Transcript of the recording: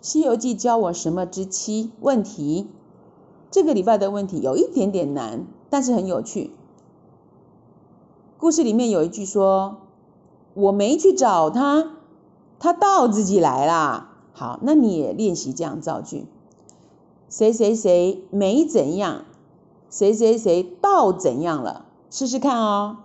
西游记教我什么之七？问题。这个礼拜的问题有一点点难但是很有趣。故事里面有一句说我没去找他他到自己来啦。好那你也练习这样造句。谁谁谁没怎样谁谁谁到怎样了？试试看哦。